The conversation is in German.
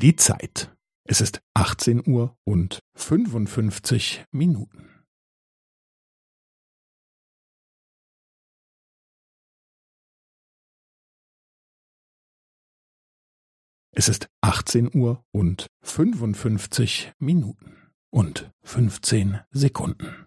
Die Zeit. Es ist 18 Uhr und 55 Minuten. Es ist 18 Uhr und 55 Minuten und 15 Sekunden.